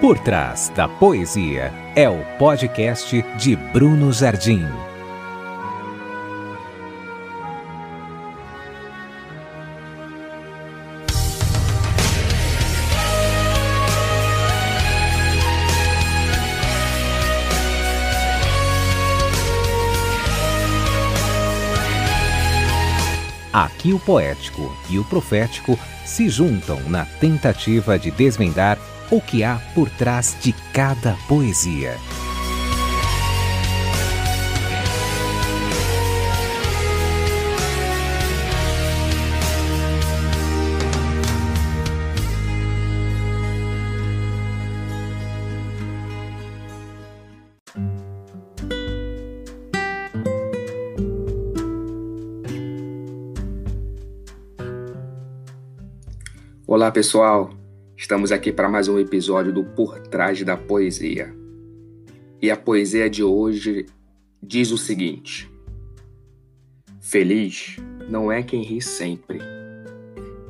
Por Trás da Poesia é o podcast de Bruno Jardim. Aqui o poético e o profético se juntam na tentativa de desvendar o que há por trás de cada poesia. Olá pessoal, estamos aqui para mais um episódio do Por Trás da Poesia. E a poesia de hoje diz o seguinte: Feliz não é quem ri sempre,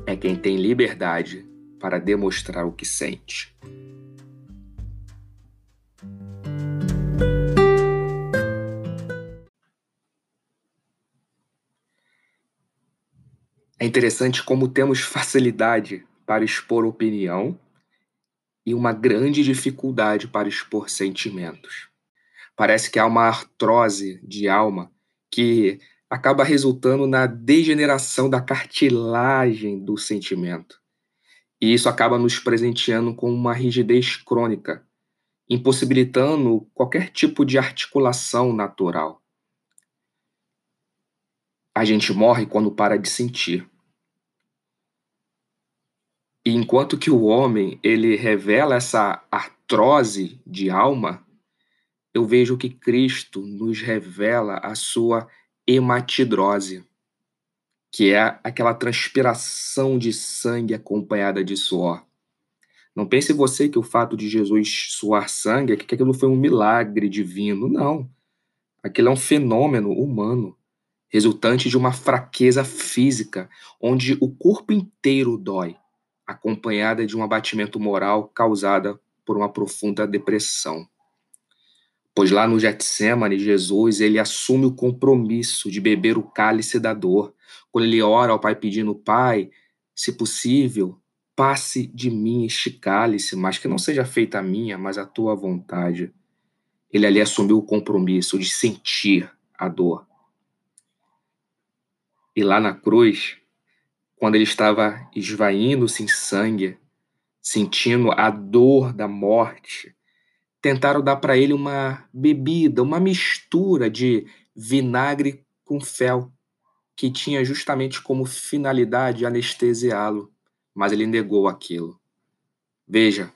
é quem tem liberdade para demonstrar o que sente. É interessante como temos facilidade para expor opinião e uma grande dificuldade para expor sentimentos. Parece que há uma artrose de alma que acaba resultando na degeneração da cartilagem do sentimento. E isso acaba nos presenteando com uma rigidez crônica, impossibilitando qualquer tipo de articulação natural. A gente morre quando para de sentir. E enquanto que o homem ele revela essa artrose de alma, eu vejo que Cristo nos revela a sua hematidrose, que é aquela transpiração de sangue acompanhada de suor. Não pense você que o fato de Jesus suar sangue é que aquilo foi um milagre divino. Não. Aquilo é um fenômeno humano, resultante de uma fraqueza física, onde o corpo inteiro dói acompanhada de um abatimento moral causada por uma profunda depressão. Pois lá no Getsemane, Jesus ele assume o compromisso de beber o cálice da dor. Quando ele ora ao Pai pedindo, Pai, se possível, passe de mim este cálice, mas que não seja feita a minha, mas a tua vontade. Ele ali assumiu o compromisso de sentir a dor. E lá na cruz, quando ele estava esvaindo-se em sangue, sentindo a dor da morte, tentaram dar para ele uma bebida, uma mistura de vinagre com fel, que tinha justamente como finalidade anestesiá-lo, mas ele negou aquilo. Veja,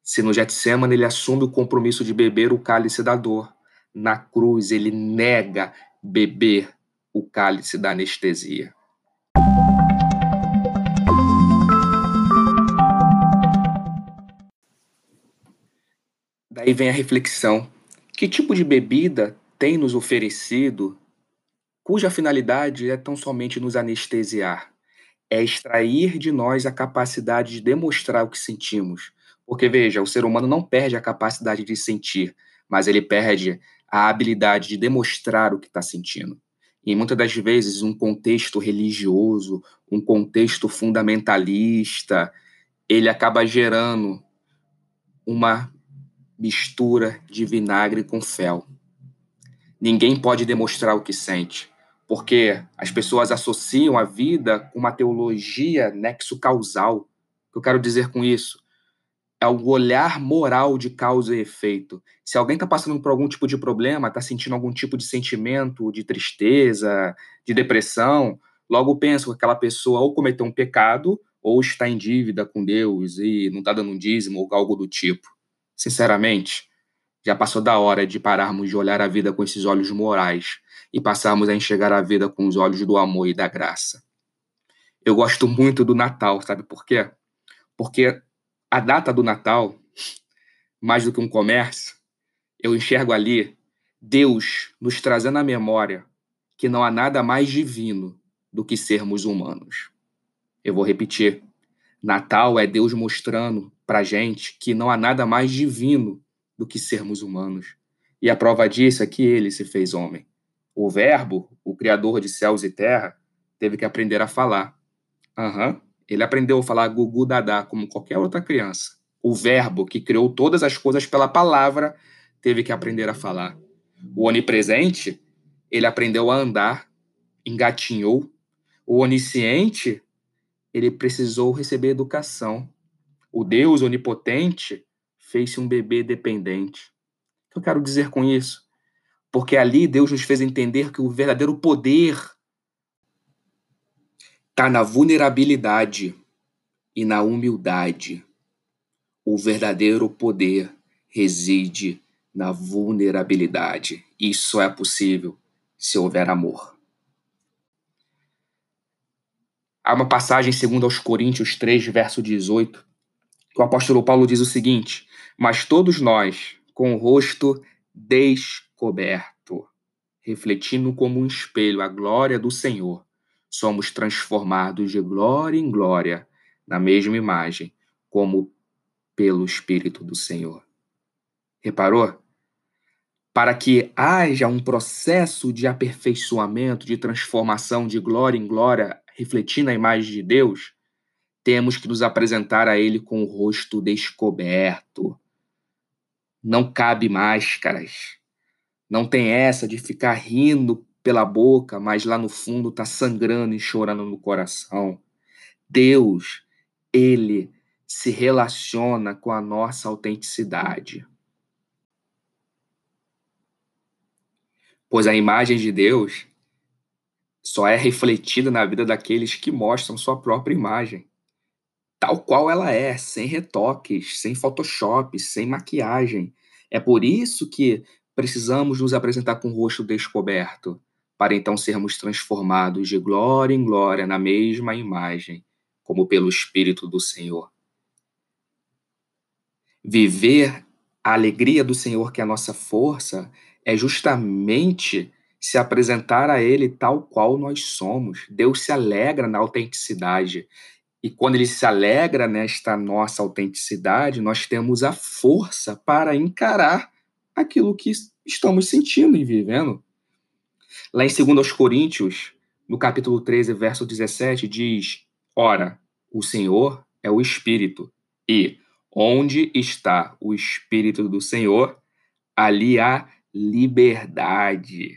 se no Getsemane ele assume o compromisso de beber o cálice da dor, na cruz ele nega beber o cálice da anestesia. Daí vem a reflexão: que tipo de bebida tem nos oferecido cuja finalidade é tão somente nos anestesiar? É extrair de nós a capacidade de demonstrar o que sentimos. Porque, veja, o ser humano não perde a capacidade de sentir, mas ele perde a habilidade de demonstrar o que está sentindo. E muitas das vezes, um contexto religioso, um contexto fundamentalista, ele acaba gerando uma mistura de vinagre com fel. Ninguém pode demonstrar o que sente, porque as pessoas associam a vida com uma teologia nexo causal. O que eu quero dizer com isso? É o olhar moral de causa e efeito. Se alguém está passando por algum tipo de problema, está sentindo algum tipo de sentimento de tristeza, de depressão, logo penso que aquela pessoa ou cometeu um pecado ou está em dívida com Deus e não está dando um dízimo ou algo do tipo. Sinceramente, já passou da hora de pararmos de olhar a vida com esses olhos morais e passarmos a enxergar a vida com os olhos do amor e da graça. Eu gosto muito do Natal, sabe por quê? Porque a data do Natal, mais do que um comércio, eu enxergo ali Deus nos trazendo à memória que não há nada mais divino do que sermos humanos. Eu vou repetir. Natal é Deus mostrando para gente que não há nada mais divino do que sermos humanos. E a prova disso é que ele se fez homem. O Verbo, o Criador de céus e terra, teve que aprender a falar. Uhum. Ele aprendeu a falar gugu dadá como qualquer outra criança. O Verbo, que criou todas as coisas pela palavra, teve que aprender a falar. O onipresente, ele aprendeu a andar, engatinhou. O onisciente, ele precisou receber educação. O Deus onipotente fez-se um bebê dependente. O que eu quero dizer com isso? Porque ali Deus nos fez entender que o verdadeiro poder está na vulnerabilidade e na humildade. O verdadeiro poder reside na vulnerabilidade. Isso é possível se houver amor. Há uma passagem, segundo aos Coríntios 3, verso 18, o apóstolo Paulo diz o seguinte: Mas todos nós, com o rosto descoberto, refletindo como um espelho a glória do Senhor, somos transformados de glória em glória na mesma imagem, como pelo Espírito do Senhor. Reparou? Para que haja um processo de aperfeiçoamento, de transformação de glória em glória, refletindo a imagem de Deus, temos que nos apresentar a Ele com o rosto descoberto. Não cabe máscaras. Não tem essa de ficar rindo pela boca, mas lá no fundo está sangrando e chorando no coração. Deus, Ele se relaciona com a nossa autenticidade. Pois a imagem de Deus só é refletida na vida daqueles que mostram sua própria imagem, tal qual ela é, sem retoques, sem Photoshop, sem maquiagem. É por isso que precisamos nos apresentar com o rosto descoberto, para então sermos transformados de glória em glória na mesma imagem, como pelo Espírito do Senhor. Viver a alegria do Senhor, que é a nossa força, é justamente se apresentar a Ele tal qual nós somos. Deus se alegra na autenticidade. E quando Ele se alegra nesta nossa autenticidade, nós temos a força para encarar aquilo que estamos sentindo e vivendo. Lá em 2 Coríntios, no capítulo 13, verso 17, diz: Ora, o Senhor é o Espírito, e Onde está o Espírito do Senhor, ali há liberdade.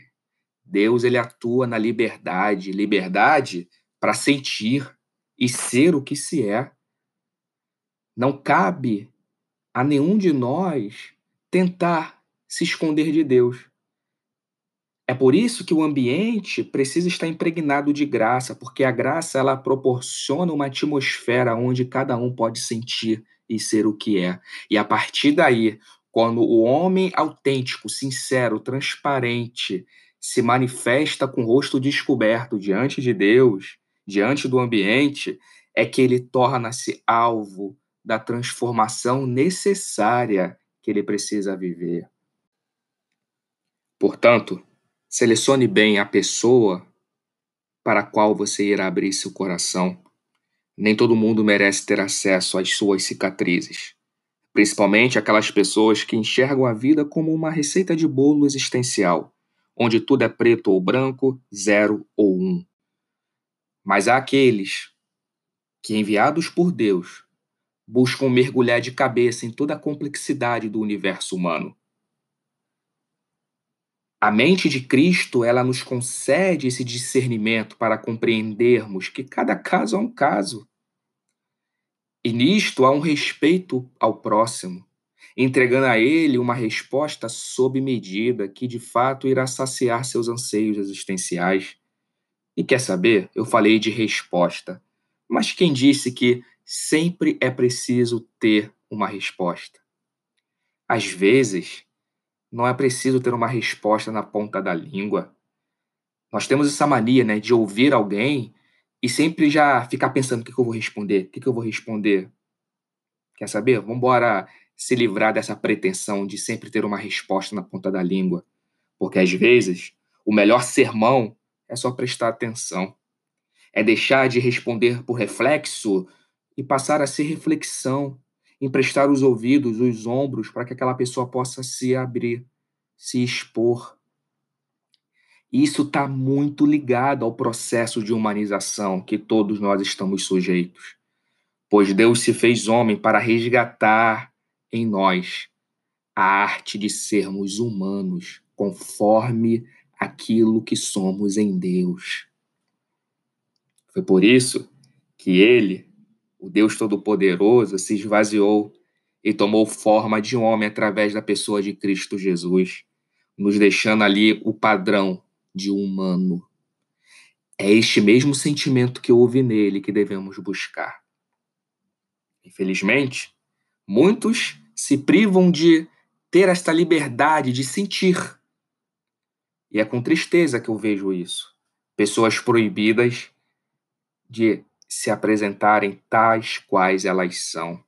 Deus ele atua na liberdade, liberdade para sentir e ser o que se é. Não cabe a nenhum de nós tentar se esconder de Deus. É por isso que o ambiente precisa estar impregnado de graça, porque a graça ela proporciona uma atmosfera onde cada um pode sentir e ser o que é. E a partir daí, quando o homem autêntico, sincero, transparente se manifesta com o rosto descoberto diante de Deus, diante do ambiente, é que ele torna-se alvo da transformação necessária que ele precisa viver. Portanto, selecione bem a pessoa para a qual você irá abrir seu coração nem todo mundo merece ter acesso às suas cicatrizes, principalmente aquelas pessoas que enxergam a vida como uma receita de bolo existencial, onde tudo é preto ou branco, zero ou um. Mas aqueles que, enviados por Deus, buscam mergulhar de cabeça em toda a complexidade do universo humano. A mente de Cristo, ela nos concede esse discernimento para compreendermos que cada caso é um caso e nisto há um respeito ao próximo, entregando a ele uma resposta sob medida que de fato irá saciar seus anseios existenciais. E quer saber? Eu falei de resposta. Mas quem disse que sempre é preciso ter uma resposta? Às vezes, não é preciso ter uma resposta na ponta da língua. Nós temos essa mania né, de ouvir alguém e sempre já ficar pensando o que, que eu vou responder, o que, que eu vou responder. Quer saber? Vamos embora se livrar dessa pretensão de sempre ter uma resposta na ponta da língua. Porque às vezes o melhor sermão é só prestar atenção. É deixar de responder por reflexo e passar a ser reflexão, emprestar os ouvidos, os ombros, para que aquela pessoa possa se abrir, se expor. Isso está muito ligado ao processo de humanização que todos nós estamos sujeitos. Pois Deus se fez homem para resgatar em nós a arte de sermos humanos, conforme aquilo que somos em Deus. Foi por isso que ele, o Deus Todo-Poderoso, se esvaziou e tomou forma de homem através da pessoa de Cristo Jesus, nos deixando ali o padrão de humano. É este mesmo sentimento que houve nele que devemos buscar. Infelizmente, muitos se privam de ter esta liberdade de sentir. E é com tristeza que eu vejo isso. Pessoas proibidas de se apresentarem tais quais elas são.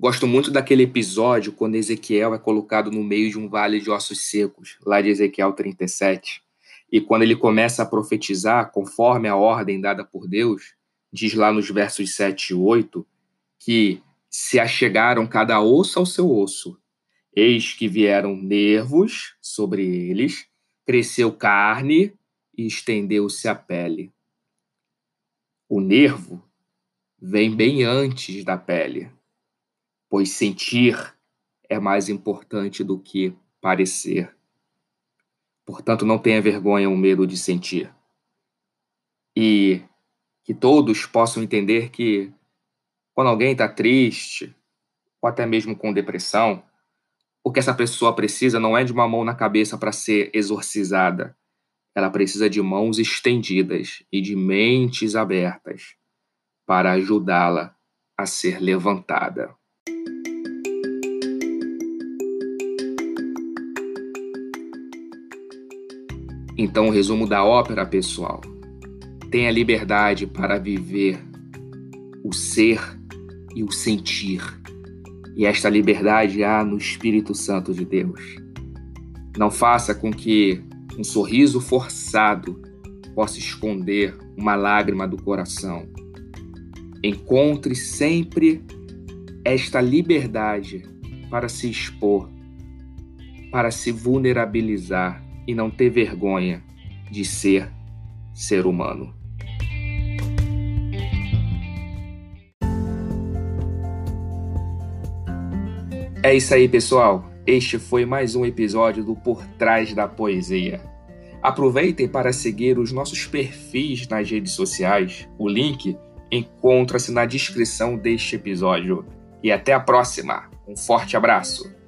Gosto muito daquele episódio quando Ezequiel é colocado no meio de um vale de ossos secos, lá de Ezequiel 37. E quando ele começa a profetizar, conforme a ordem dada por Deus, diz lá nos versos 7 e 8, que se achegaram cada osso ao seu osso. Eis que vieram nervos sobre eles, cresceu carne e estendeu-se a pele. O nervo vem bem antes da pele pois sentir é mais importante do que parecer. Portanto, não tenha vergonha ou medo de sentir. E que todos possam entender que quando alguém está triste, ou até mesmo com depressão, o que essa pessoa precisa não é de uma mão na cabeça para ser exorcizada. Ela precisa de mãos estendidas e de mentes abertas para ajudá-la a ser levantada. Então, o resumo da ópera, pessoal, tenha liberdade para viver o ser e o sentir. E esta liberdade há no Espírito Santo de Deus. Não faça com que um sorriso forçado possa esconder uma lágrima do coração. Encontre sempre esta liberdade para se expor, para se vulnerabilizar e não ter vergonha de ser ser humano. É isso aí, pessoal. Este foi mais um episódio do Por Trás da Poesia. Aproveitem para seguir os nossos perfis nas redes sociais. O link encontra-se na descrição deste episódio. E até a próxima. Um forte abraço.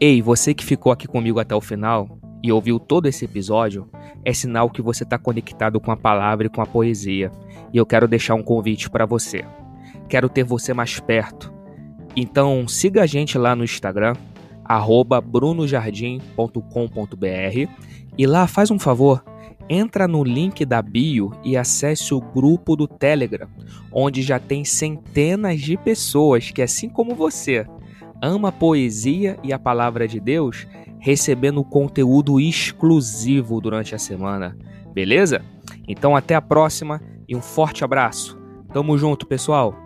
Ei, você que ficou aqui comigo até o final e ouviu todo esse episódio, é sinal que você está conectado com a palavra e com a poesia. E eu quero deixar um convite para você. Quero ter você mais perto. Então siga a gente lá no Instagram, brunojardim.com.br e lá faz um favor, entra no link da bio e acesse o grupo do Telegram, onde já tem centenas de pessoas que, assim como você, ama a poesia e a palavra de Deus, recebendo conteúdo exclusivo durante a semana. Beleza? Então até a próxima e um forte abraço. Tamo junto, pessoal.